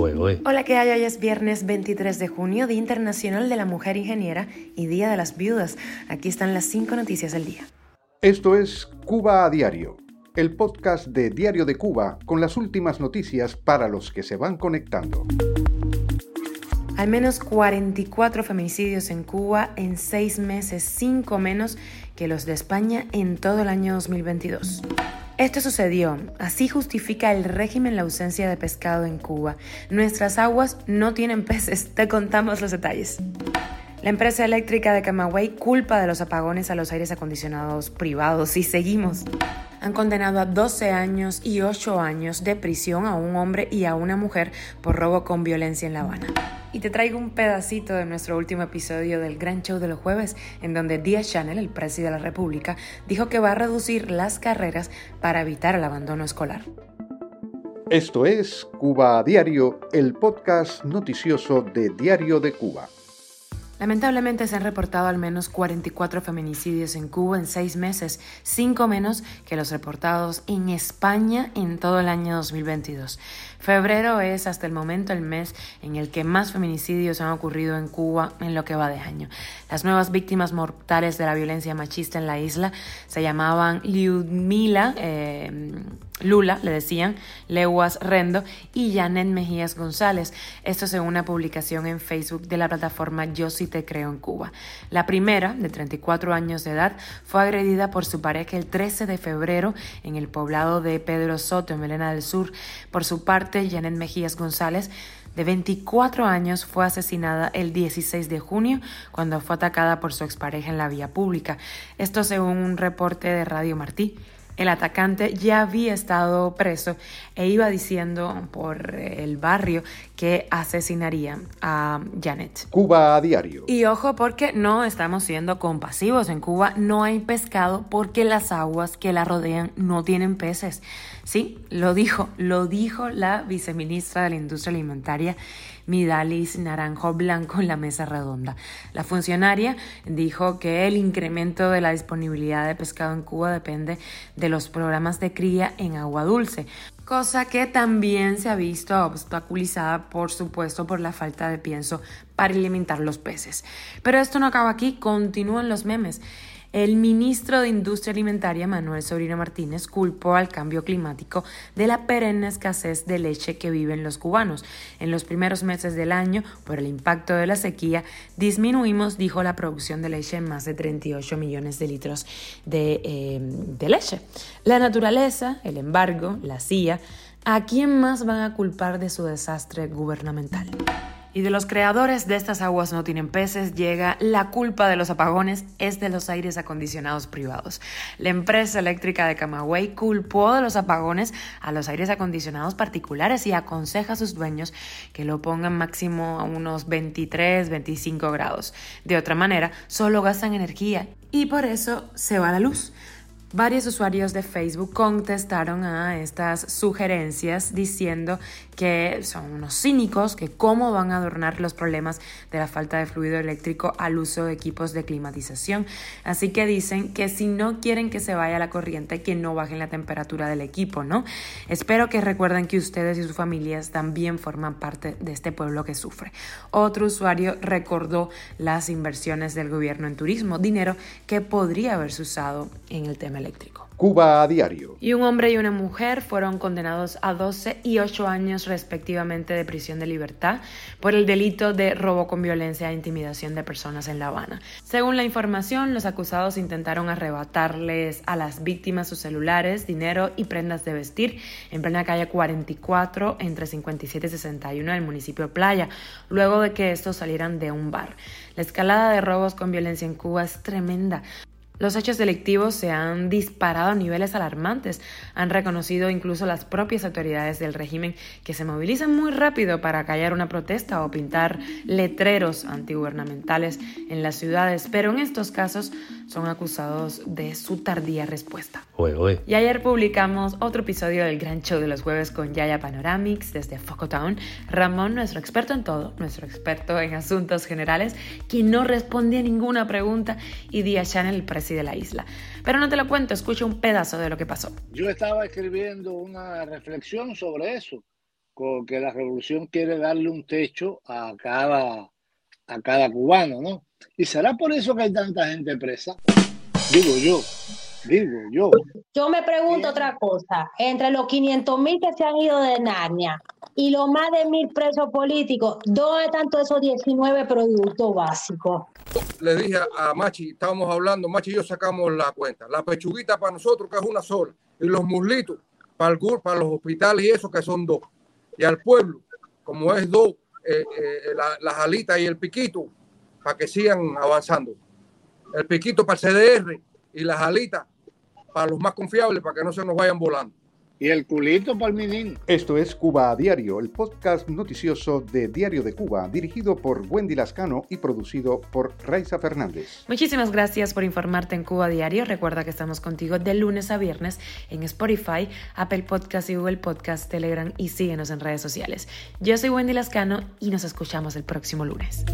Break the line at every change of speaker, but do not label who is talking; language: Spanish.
Hola, ¿qué hay? Hoy es viernes 23 de junio, Día Internacional de la Mujer Ingeniera y Día de las Viudas. Aquí están las cinco noticias del día.
Esto es Cuba a Diario, el podcast de Diario de Cuba con las últimas noticias para los que se van conectando.
Al menos 44 feminicidios en Cuba en seis meses, cinco menos que los de España en todo el año 2022. Esto sucedió, así justifica el régimen la ausencia de pescado en Cuba. Nuestras aguas no tienen peces, te contamos los detalles. La empresa eléctrica de Camagüey culpa de los apagones a los aires acondicionados privados y seguimos. Han condenado a 12 años y 8 años de prisión a un hombre y a una mujer por robo con violencia en La Habana. Y te traigo un pedacito de nuestro último episodio del Gran Show de los jueves, en donde Díaz Chanel, el presidente de la República, dijo que va a reducir las carreras para evitar el abandono escolar.
Esto es Cuba a Diario, el podcast noticioso de Diario de Cuba.
Lamentablemente se han reportado al menos 44 feminicidios en Cuba en seis meses, cinco menos que los reportados en España en todo el año 2022. Febrero es hasta el momento el mes en el que más feminicidios han ocurrido en Cuba en lo que va de año. Las nuevas víctimas mortales de la violencia machista en la isla se llamaban Liudmila, eh, Lula, le decían, Leguas Rendo y Janet Mejías González. Esto según una publicación en Facebook de la plataforma Yo sí te creo en Cuba. La primera, de 34 años de edad, fue agredida por su pareja el 13 de febrero en el poblado de Pedro Soto, en Melena del Sur. Por su parte, Janet Mejías González de 24 años, fue asesinada el 16 de junio cuando fue atacada por su expareja en la vía pública. Esto según un reporte de Radio Martí. El atacante ya había estado preso e iba diciendo por el barrio que asesinaría a Janet.
Cuba a diario.
Y ojo porque no estamos siendo compasivos. En Cuba no hay pescado porque las aguas que la rodean no tienen peces. Sí, lo dijo, lo dijo la viceministra de la Industria Alimentaria Midalis Naranjo Blanco en la mesa redonda. La funcionaria dijo que el incremento de la disponibilidad de pescado en Cuba depende de los programas de cría en agua dulce, cosa que también se ha visto obstaculizada, por supuesto, por la falta de pienso para alimentar los peces. Pero esto no acaba aquí, continúan los memes. El ministro de Industria Alimentaria, Manuel Sobrino Martínez, culpó al cambio climático de la perenne escasez de leche que viven los cubanos. En los primeros meses del año, por el impacto de la sequía, disminuimos, dijo, la producción de leche en más de 38 millones de litros de, eh, de leche. La naturaleza, el embargo, la CIA, ¿a quién más van a culpar de su desastre gubernamental? Y de los creadores de estas aguas no tienen peces llega la culpa de los apagones es de los aires acondicionados privados. La empresa eléctrica de Camagüey culpó de los apagones a los aires acondicionados particulares y aconseja a sus dueños que lo pongan máximo a unos 23, 25 grados. De otra manera, solo gastan energía y por eso se va la luz. Varios usuarios de Facebook contestaron a estas sugerencias diciendo que son unos cínicos, que cómo van a adornar los problemas de la falta de fluido eléctrico al uso de equipos de climatización. Así que dicen que si no quieren que se vaya la corriente, que no bajen la temperatura del equipo, ¿no? Espero que recuerden que ustedes y sus familias también forman parte de este pueblo que sufre. Otro usuario recordó las inversiones del gobierno en turismo, dinero que podría haberse usado en el tema eléctrico.
Cuba a diario.
Y un hombre y una mujer fueron condenados a 12 y 8 años respectivamente de prisión de libertad por el delito de robo con violencia e intimidación de personas en La Habana. Según la información, los acusados intentaron arrebatarles a las víctimas sus celulares, dinero y prendas de vestir en plena calle 44 entre 57 y 61 del municipio Playa, luego de que estos salieran de un bar. La escalada de robos con violencia en Cuba es tremenda. Los hechos delictivos se han disparado a niveles alarmantes. Han reconocido incluso las propias autoridades del régimen que se movilizan muy rápido para callar una protesta o pintar letreros antigubernamentales en las ciudades, pero en estos casos son acusados de su tardía respuesta. Y ayer publicamos otro episodio del Gran Show de los jueves con Yaya Panoramics desde Focotown. Ramón, nuestro experto en todo, nuestro experto en asuntos generales, que no responde a ninguna pregunta, y Díaz Channel, el de la isla. Pero no te lo cuento, escucha un pedazo de lo que pasó.
Yo estaba escribiendo una reflexión sobre eso que la revolución quiere darle un techo a cada, a cada cubano, ¿no? Y será por eso que hay tanta gente presa, digo yo, digo yo.
Yo me pregunto otra cosa, entre los 500 mil que se han ido de Narnia y los más de mil presos políticos, ¿dónde están todos esos 19 productos básicos?
Le dije a Machi, estábamos hablando, Machi y yo sacamos la cuenta, la pechuguita para nosotros que es una sola, y los muslitos para, el, para los hospitales y eso que son dos. Y al pueblo, como es dos, eh, eh, las alitas y el piquito, para que sigan avanzando. El piquito para el CDR y las alitas para los más confiables, para que no se nos vayan volando.
Y el culito para.
Esto es Cuba a Diario, el podcast noticioso de Diario de Cuba, dirigido por Wendy Lascano y producido por Raiza Fernández.
Muchísimas gracias por informarte en Cuba a Diario. Recuerda que estamos contigo de lunes a viernes en Spotify, Apple Podcast y Google Podcast, Telegram y síguenos en redes sociales. Yo soy Wendy Lascano y nos escuchamos el próximo lunes.